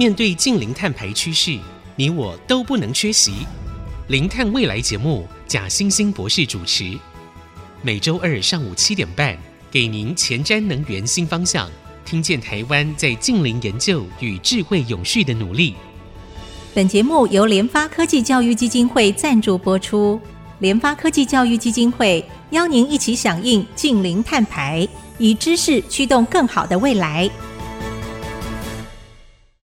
面对近零碳排趋势你我都不能缺席。零碳未来节目贾欣欣博士主持。每周二上午七点半给您前瞻能源新方向听见台湾在近零研究与智慧永续的努力。本节目由联发科技教育基金会赞助播出。联发科技教育基金会邀您一起响应近零碳排以知识驱动更好的未来。